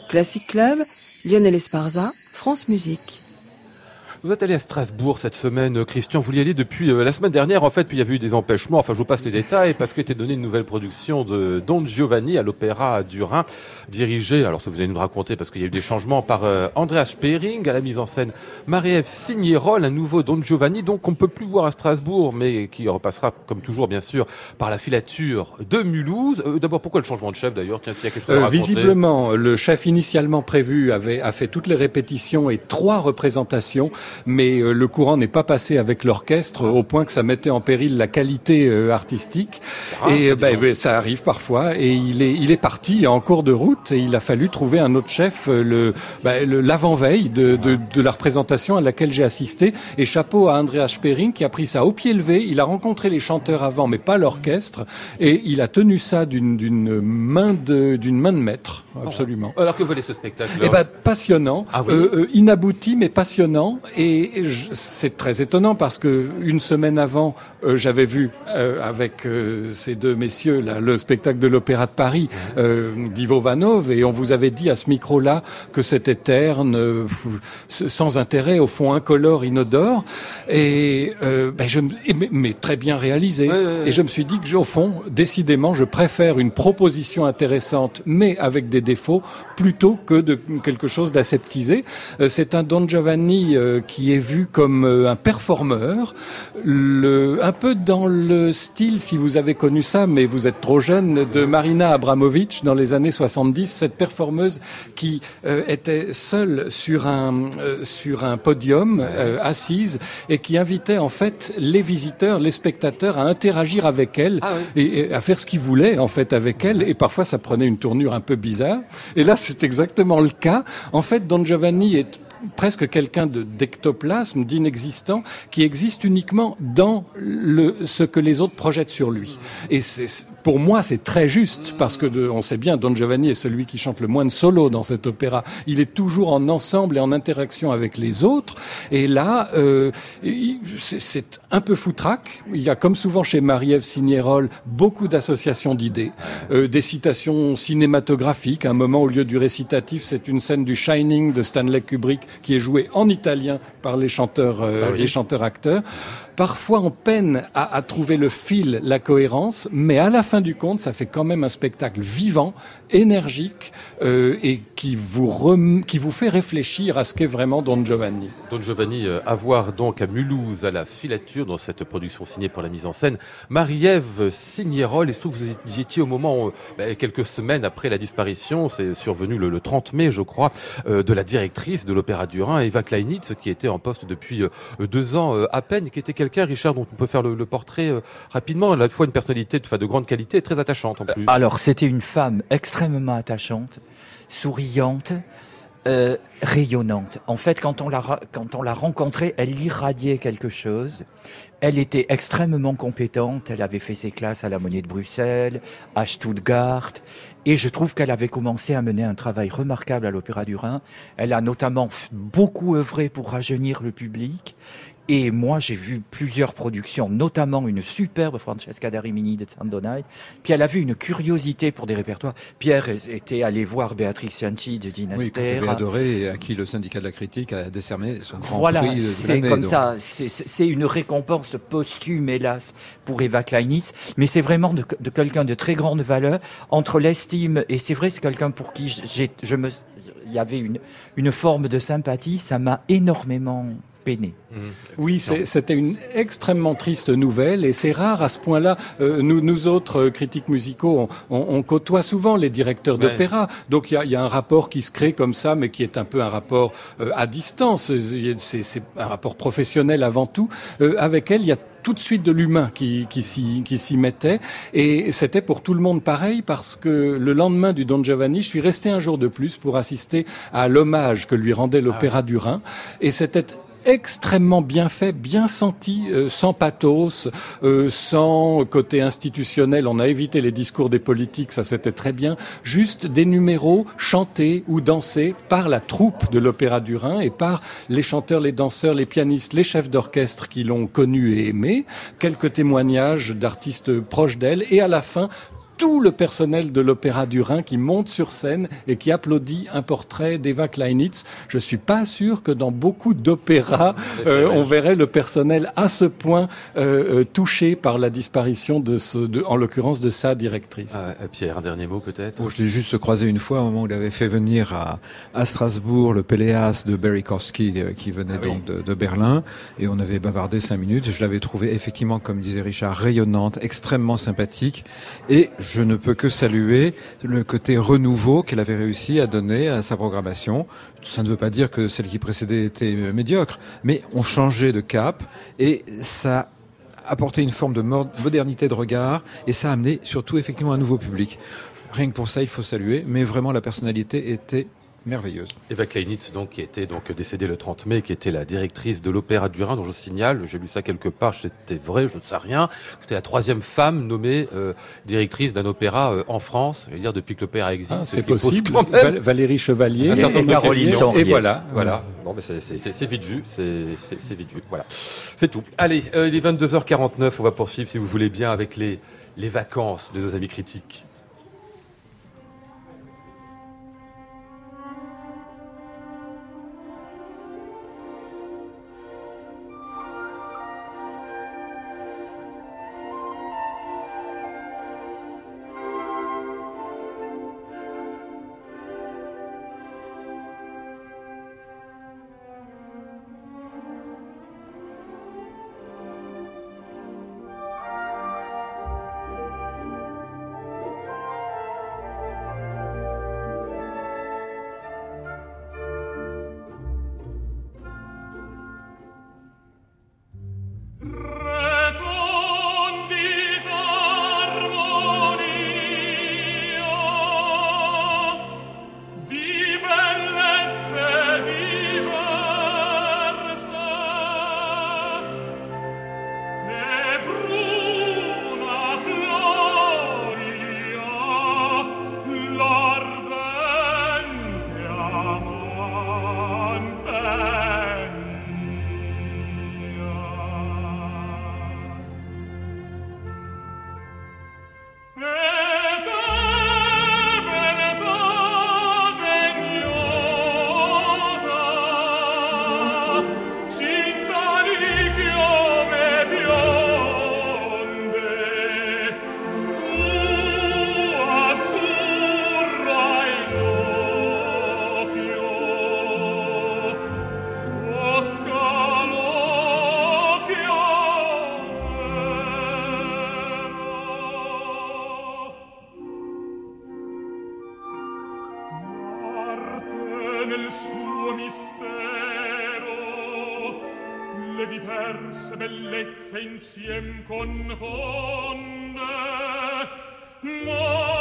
Classic Club, Lionel Esparza, France Musique.
Vous êtes allé à Strasbourg cette semaine, euh, Christian. Vous y allez depuis euh, la semaine dernière, en fait, puis il y a eu des empêchements. Enfin, je vous passe les détails parce qu'était donnée une nouvelle production de Don Giovanni à l'Opéra du Rhin, dirigée, alors ça vous allez nous raconter parce qu'il y a eu des changements par euh, Andreas Spering à la mise en scène, Marie-Ève Signierol, un nouveau Don Giovanni, donc on peut plus voir à Strasbourg, mais qui repassera, comme toujours, bien sûr, par la filature de Mulhouse. D'abord, pourquoi le changement de chef d'ailleurs? Tiens, s'il y a quelque chose à
Visiblement, le chef initialement prévu avait a fait toutes les répétitions et trois représentations mais euh, le courant n'est pas passé avec l'orchestre au point que ça mettait en péril la qualité euh, artistique. et ben, ça arrive parfois. Et il est, il est parti en cours de route et il a fallu trouver un autre chef euh, le, l'avant-veille de, de, de, la représentation à laquelle j'ai assisté. Et chapeau à Andreas Spering qui a pris ça au pied levé. Il a rencontré les chanteurs avant, mais pas l'orchestre, et il a tenu ça d'une, d'une main de d'une main de maître, absolument.
Alors que valait ce spectacle
Eh ben, passionnant, ah inabouti mais passionnant. Et c'est très étonnant parce que une semaine avant, euh, j'avais vu euh, avec euh, ces deux messieurs là, le spectacle de l'Opéra de Paris d'Ivo Vanov et on vous avait dit à ce micro-là que c'était terne, sans intérêt, au fond incolore, inodore, et ben, je, mais, très bien réalisé. Et je me suis dit que, au fond, décidément, je préfère une proposition intéressante, mais avec des défauts, plutôt que de quelque chose d'aseptisé. c'est un Don Giovanni qui est vu comme euh, un performeur, le, un peu dans le style, si vous avez connu ça, mais vous êtes trop jeune, de Marina Abramovic dans les années 70, cette performeuse qui euh, était seule sur un euh, sur un podium assise et qui invitait en fait les visiteurs, les spectateurs à interagir avec elle ah et, et, à faire ce qu'ils voulaient en fait avec elle. Et parfois ça prenait une tournure un peu bizarre. Et là c'est exactement le cas. En fait, Don Giovanni est presque quelqu'un de d'ectoplasme, d'inexistant, qui existe uniquement dans le, ce que les autres projettent sur lui. Et c'est, pour moi, c'est très juste, parce que de, on sait bien, Don Giovanni est celui qui chante le moins de solo dans cet opéra. Il est toujours en ensemble et en interaction avec les autres. Et là, euh, c'est un peu foutraque. Il y a, comme souvent chez Marie-Ève Signérol, beaucoup d'associations d'idées, euh, des citations cinématographiques. un moment, au lieu du récitatif, c'est une scène du Shining de Stanley Kubrick qui est joué en italien par les chanteurs, euh, ah les chanteurs acteurs. Parfois, on peine à, trouver le fil, la cohérence, mais à la fin du compte, ça fait quand même un spectacle vivant, énergique euh, et qui vous rem... qui vous fait réfléchir à ce qu'est vraiment Don Giovanni.
Don Giovanni, euh, à voir donc à Mulhouse à la filature dans cette production signée pour la mise en scène. Marie-Ève Signierol, il se trouve que vous étiez au moment, bah, quelques semaines après la disparition, c'est survenu le, le, 30 mai, je crois, euh, de la directrice de l'Opéra du Rhin, Eva Kleinitz, qui était en poste depuis euh, deux ans euh, à peine, qui était quelqu'un, Richard, dont on peut faire le, le portrait euh, rapidement, à la fois une personnalité de, de grande qualité et très attachante en plus.
Alors, c'était une femme extrêmement attachante, souriante, euh, rayonnante. En fait, quand on l'a quand on l'a rencontrée, elle irradiait quelque chose. Elle était extrêmement compétente. Elle avait fait ses classes à la Monnaie de Bruxelles, à Stuttgart, et je trouve qu'elle avait commencé à mener un travail remarquable à l'Opéra du Rhin. Elle a notamment beaucoup œuvré pour rajeunir le public. Et moi, j'ai vu plusieurs productions, notamment une superbe Francesca da Rimini de Sandonai. Puis elle a vu une curiosité pour des répertoires. Pierre était allé voir Béatrice Cianci de Dynastère.
Oui, adoré et à qui le syndicat de la critique a décerné son grand
voilà,
prix. Voilà,
c'est comme donc. ça. C'est une récompense posthume, hélas, pour Eva Kleinitz. Mais c'est vraiment de, de quelqu'un de très grande valeur. Entre l'estime, et c'est vrai, c'est quelqu'un pour qui j'ai, je me, il y avait une, une forme de sympathie. Ça m'a énormément peiné.
Mmh. Oui, c'était une extrêmement triste nouvelle et c'est rare à ce point-là. Euh, nous, nous autres euh, critiques musicaux, on, on, on, côtoie souvent les directeurs ouais. d'opéra, donc il y a, y a, un rapport qui se crée comme ça, mais qui est un peu un rapport euh, à distance. C'est un rapport professionnel avant tout. Euh, avec elle, il y a tout de suite de l'humain qui, qui s'y mettait. Et c'était pour tout le monde pareil parce que le lendemain du Don Giovanni, je suis resté un jour de plus pour assister à l'hommage que lui rendait l'Opéra ah. du Rhin. Et c'était extrêmement bien fait, bien senti, euh, sans pathos, euh, sans côté institutionnel. On a évité les discours des politiques, ça c'était très bien. Juste des numéros chantés ou dansés par la troupe de l'Opéra du Rhin et par les chanteurs, les danseurs, les pianistes, les chefs d'orchestre qui l'ont connu et aimé. Quelques témoignages d'artistes proches d'elle et à la fin tout le personnel de l'Opéra du Rhin qui monte sur scène et qui applaudit un portrait d'Eva Kleinitz. Je suis pas sûr que dans beaucoup d'opéras, euh, on verrait le personnel à ce point euh, euh, touché par la disparition de ce, de, en l'occurrence de sa directrice.
Ah, Pierre, un dernier mot peut-être?
Oh, je l'ai juste croisé une fois au moment où il avait fait venir à, à Strasbourg le Péléas de Berikowski qui venait
Ah oui.
donc de, de Berlin et on avait bavardé cinq minutes. Je l'avais trouvé effectivement, comme disait Richard, rayonnante, extrêmement sympathique et je ne peux que saluer le côté renouveau qu'elle avait réussi à donner à sa programmation. Ça ne veut pas dire que celle qui précédait était médiocre, mais on changeait de cap et ça apporté une forme de mo- modernité de regard et ça a amené surtout effectivement un nouveau public. Rien que pour ça, il faut saluer, mais vraiment la personnalité était merveilleuse.
Eva Kleinitz, donc, qui était donc décédée le 30 mai, qui était la directrice de l'Opéra du Rhin, dont je signale, j'ai lu ça quelque part, c'était vrai, je ne sais rien, c'était la troisième femme nommée euh, directrice d'un opéra euh, en France, je veux dire depuis que l'opéra existe.
Ah,
ce
c'est possible.
quand même-
Val- Valérie Chevalier
Un certain
et
nombre de
Caroline. Et voilà.
Voilà. Bon, ben c'est- vite vu. C'est vite vu. Voilà. C'est tout. Allez, euh, il est 22h49. On va poursuivre, si vous voulez bien, avec les, les vacances de nos amis critiques.
Nel suo mistero le diverse bellezze insiem confonde ma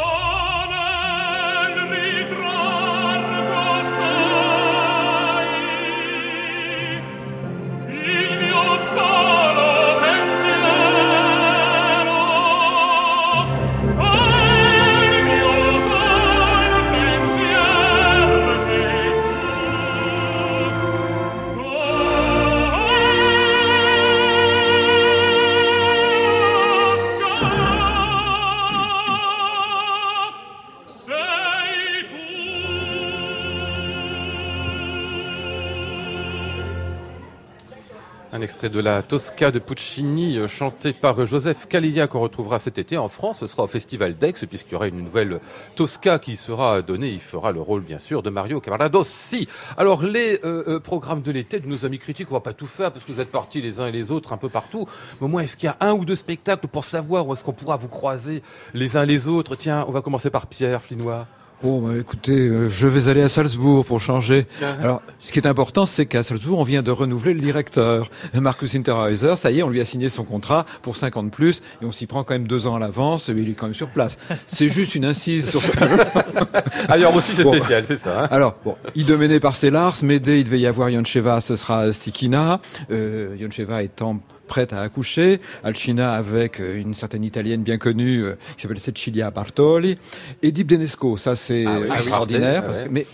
de la Tosca de Puccini, euh, chanté par euh, Joseph Caliglia, qu'on retrouvera cet été en France. Ce sera au Festival d'Aix, puisqu'il y aura une nouvelle Tosca qui sera donnée. Il fera le rôle, bien sûr, de Mario Cavaradossi. Alors, les euh, programmes de l'été de nos amis critiques, on va pas tout faire, parce que vous êtes partis les uns et les autres un peu partout. Mais au moins, est-ce qu'il y a un ou deux spectacles pour savoir où est-ce qu'on pourra vous croiser les uns les autres? Tiens, on va commencer par Pierre Flinois.
Bon, bah, écoutez, euh, je vais aller à Salzbourg pour changer. Alors, ce qui est important, c'est qu'à Salzbourg, on vient de renouveler le directeur. Marcus Interhäuser, ça y est, on lui a signé son contrat pour 50 plus, et on s'y prend quand même deux ans à l'avance, mais il est quand même sur place. C'est juste une incise sur ce
Alors aussi, c'est spécial, c'est ça. Hein.
Alors, bon, il dominé par Lars, Médé, il devait y avoir Yoncheva, ce sera Stikina. Euh, Yoncheva étant prête à accoucher, Alcina avec euh, une certaine italienne bien connue euh, qui s'appelle Cecilia Bartoli, Deep Denesco, ça c'est ah extraordinaire, mais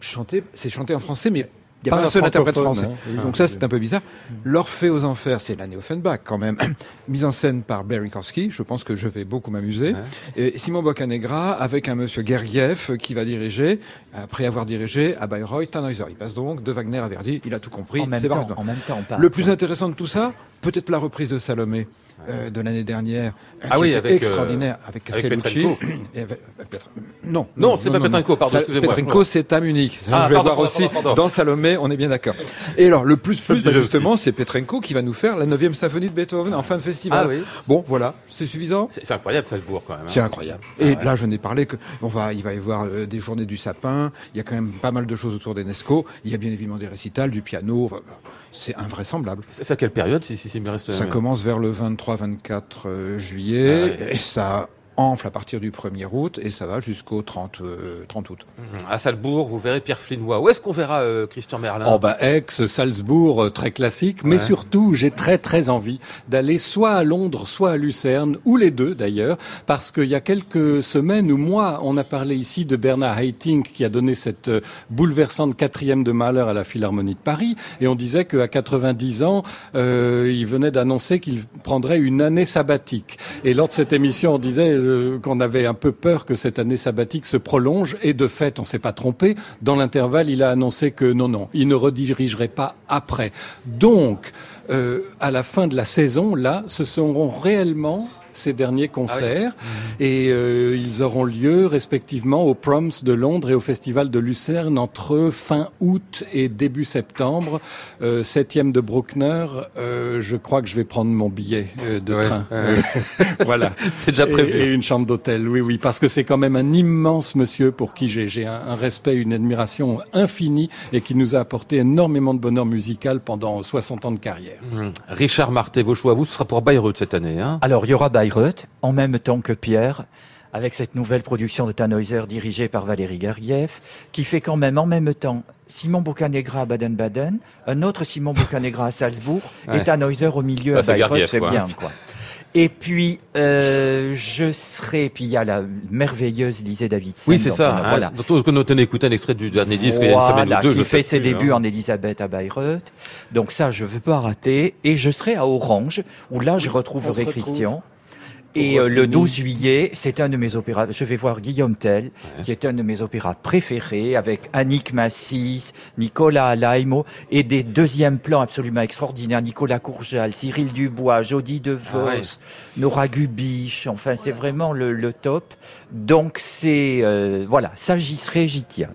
chanter, c'est chanter en français, mais il n'y a pas, un seul interprète français. Hein. Donc ça, c'est un peu bizarre. L'Orphée aux Enfers, c'est l'année Offenbach quand même. Mise en scène par Barry Korski. Je pense que je vais beaucoup m'amuser. Et Simon Boccanegra avec un monsieur Gergiev qui va diriger, après avoir dirigé à Bayreuth, Tannhäuser. Il passe donc de Wagner à Verdi. Il a tout compris.
En même, temps, en même temps,
Le plus intéressant de tout ça, peut-être la reprise de Salomé euh, de l'année dernière,
ah oui, avec,
extraordinaire, euh, avec Castellucci. non,
non, c'est pas Petrenko, pardon, excusez-moi.
Petrenko, c'est à Munich. Ah, je vais voir aussi dans Salomé, on est bien d'accord. Et alors, le plus plus, bah, justement, c'est Petrenko qui va nous faire la 9 symphonie de Beethoven en fin de festival.
Ah, oui.
Bon, voilà, c'est suffisant?
C'est incroyable, Salzbourg, quand même. Hein.
C'est incroyable. Ah Et là, je n'ai parlé que, on va, il va y avoir euh, des journées du sapin, il y a quand même pas mal de choses autour d'Enesco, il y a bien évidemment des récitals, du piano, c'est invraisemblable.
C'est à quelle période, si, si, si me reste...
Ça commence vers le 23-24 euh, juillet ah et ça enfle à partir du 1er août et ça va jusqu'au 30, 30 euh, août.
Mhm. À Salzbourg, vous verrez Pierre Flinois. Où est-ce qu'on verra euh, Christian Merlin?
Oh bah Aix, Salzbourg, euh, très classique. Mais surtout, j'ai très très envie d'aller soit à Londres, soit à Lucerne, ou les deux d'ailleurs, parce qu'il y a quelques semaines où moi, on a parlé ici de Bernard Haitink qui a donné cette bouleversante quatrième de Mahler à la Philharmonie de Paris, et on disait qu'à 90 ans, il venait d'annoncer qu'il prendrait une année sabbatique. Et lors de cette émission, on disait qu'on avait un peu peur que cette année sabbatique se prolonge. Et de fait, on s'est pas trompé. Dans l'intervalle, il a annoncé que non, non, il ne redirigerait pas après. Donc, euh, à la fin de la saison, là, ce seront réellement ces derniers ah concerts. Et euh, ils auront lieu respectivement au Proms de Londres et au Festival de Lucerne entre fin août et début septembre. Euh, septième de Bruckner, euh, je crois que je vais prendre mon billet euh, de train. voilà.
C'est déjà prévu.
Et, une chambre d'hôtel, oui, oui, parce que c'est quand même un immense monsieur pour qui j'ai un, un, respect, une admiration infinie et qui nous a apporté énormément de bonheur musical pendant 60 ans de carrière.
Mmh. Richard Marté, vos choix, vous, ce sera pour Bayreuth cette année. Hein?
Alors, il y aura Bayreuth, en même temps que Pierre, avec cette nouvelle production de Tannhäuser dirigée par Valérie Gergiev, qui fait quand même en même temps Simon Boccanegra à Baden-Baden, un autre Simon Boccanegra à Salzbourg, et Tannhäuser au milieu à Bayreuth, c'est bien, quoi. Et puis, euh, je serai, puis il y a la merveilleuse Lisée Davidson.
Oui, c'est ça. Hein, voilà. Dont on a écouté un extrait du dernier disque
il y a une semaine ou deux. Qui fait ses débuts hein. en Elisabeth à Bayreuth. Donc ça, je ne veux pas rater. Et je serai à Orange, où là, je retrouverai Christian. Et euh, le 12 juillet, c'est un de mes opéras. Je vais voir Guillaume Tell, qui est un de mes opéras préférés, avec Annick Massis, Nicolas Alaimo, et des deuxièmes plans absolument extraordinaires. Nicolas Courjal, Cyril Dubois, Jody DeVos, ah Nora Gubiche. Enfin, c'est vraiment le, le, top. Donc c'est euh, voilà, ça j'y serai, j'y tiens.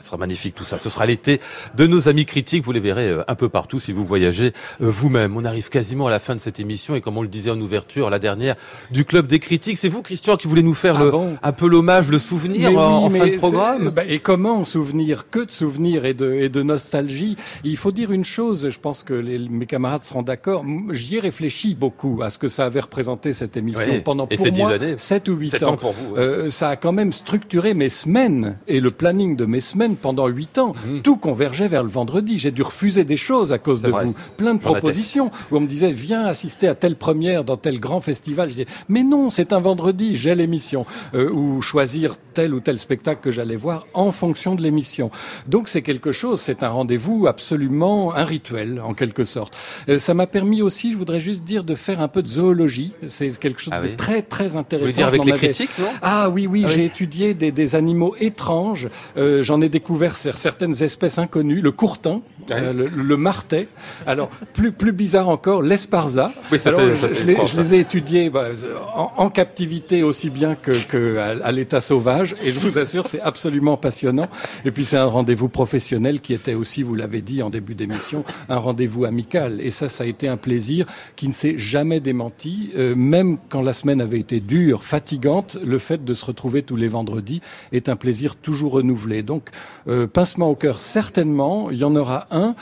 Ce sera magnifique tout ça. Ce sera l'été de nos amis critiques. Vous les verrez euh, un peu partout si vous voyagez euh, vous-même. On arrive quasiment à la fin de cette émission et comme on le disait en ouverture, la dernière du club des critiques. C'est vous, Christian, qui voulez nous faire ah le, un peu l'hommage, le souvenir en, fin de programme?
Bah, et comment souvenir? Que de souvenirs et de, et de nostalgie. Il faut dire une chose. Je pense que les, mes camarades seront d'accord. J'y ai réfléchi beaucoup à ce que ça avait représenté cette émission pendant pour moi 7 ou 8 ans.
pour vous,
euh, ça a quand même structuré mes semaines et le planning de mes semaines pendant huit ans. Mhm. Tout convergeait vers le vendredi. J'ai dû refuser des choses à cause de vous. Plein de propositions où on me disait viens assister à telle première dans tel grand festival. Je disais mais non, c'est un vendredi, j'ai l'émission. Euh, ou choisir tel ou tel spectacle que j'allais voir en fonction de l'émission. Donc c'est quelque chose, c'est un rendez-vous absolument un rituel en quelque sorte. Euh, ça m'a permis aussi, je voudrais juste dire, de faire un peu de zoologie. C'est quelque chose ah de très très intéressant. Vous
dire avec les critiques, non?
Ah oui oui, ah j'ai étudié des, des animaux étranges. Euh, J'en ai découvert découvert certaines espèces inconnues, le courtin, euh, le, martet. Alors, plus, plus bizarre encore, l'esparza.
Oui, ça,
Alors,
ça,
je, les, je ai étudiés bah, en, en captivité aussi bien que, que à, à l'état sauvage, et je vous assure, c'est absolument passionnant. Et puis c'est un rendez-vous professionnel qui était aussi, vous l'avez dit en début d'émission, un rendez-vous amical. Et ça, ça a été un plaisir qui ne s'est jamais démenti, euh, même quand la semaine avait été dure, fatigante. Le fait de se retrouver tous les vendredis est un plaisir toujours renouvelé. Donc, euh, pincement au cœur, certainement. Il y en aura un.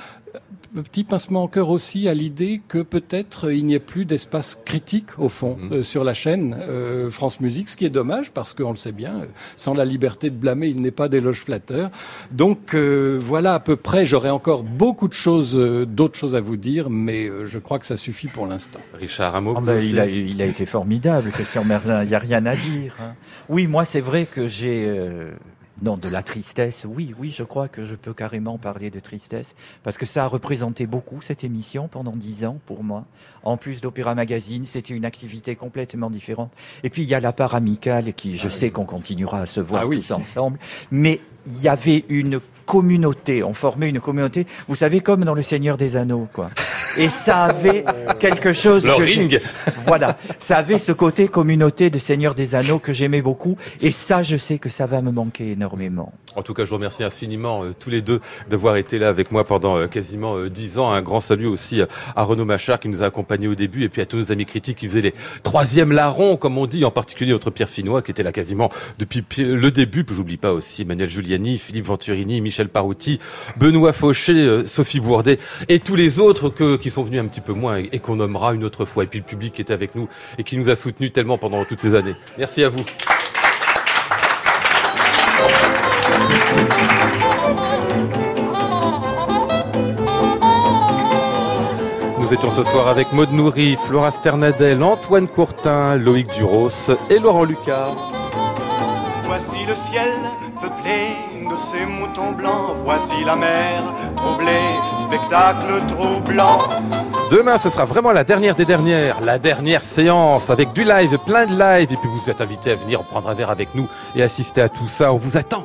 Un petit pincement au cœur aussi à l'idée que peut-être euh, il n'y ait plus d'espace critique au fond euh, sur la chaîne euh, France Musique, ce qui est dommage parce qu'on le sait bien, euh, sans la liberté de blâmer, il n'est pas d'éloge flatteur. Donc euh, voilà à peu près. J'aurais encore beaucoup de choses, euh, d'autres choses à vous dire, mais euh, je crois que ça suffit pour l'instant.
Richard, mot
Ah ben,
aussi
il, a, il a été formidable, Christian Merlin. Il n'y a rien à dire. hein. Oui, moi, c'est vrai que j'ai. Non, de la tristesse. Oui, oui, je crois que je peux carrément parler de tristesse. Parce que ça a représenté beaucoup, cette émission, pendant dix ans, pour moi. En plus d'Opéra Magazine, c'était une activité complètement différente. Et puis, il y a la part amicale qui, je sais qu'on continuera à se voir
Ah oui.
tous ensemble. Mais il y avait une communauté. On formait une communauté. Vous savez, comme dans Le Seigneur des Anneaux, quoi. Et ça avait quelque chose
Le
que
ring.
voilà, ça avait ce côté communauté des Seigneurs des Anneaux que j'aimais beaucoup, et ça, je sais que ça va me manquer énormément.
En tout cas, je vous remercie infiniment euh, tous les deux d'avoir été là avec moi pendant euh, quasiment euh, dix ans. Un grand salut aussi euh, à Renaud Machard qui nous a accompagnés au début et puis à tous nos amis critiques qui faisaient les troisièmes larrons, comme on dit, en particulier notre Pierre Finois qui était là quasiment depuis le début. Puis j'oublie pas aussi Emmanuel Giuliani, Philippe Venturini, Michel Parouti, Benoît Fauché, Sophie Bourdet et tous les autres que, qui sont venus un petit peu moins et, et qu'on nommera une autre fois. Et puis le public qui était avec nous et qui nous a soutenus tellement pendant toutes ces années. Merci à vous. Nous étions ce soir avec Maud Nourri, Flora Sternadel, Antoine Courtin, Loïc Duros et Laurent Lucas.
Voici le ciel peuplé de ces moutons blancs. Voici la mer troublée, spectacle troublant.
Demain, ce sera vraiment la dernière des dernières, la dernière séance avec du live, plein de live. Et puis vous êtes invités à venir prendre un verre avec nous et assister à tout ça. On vous attend.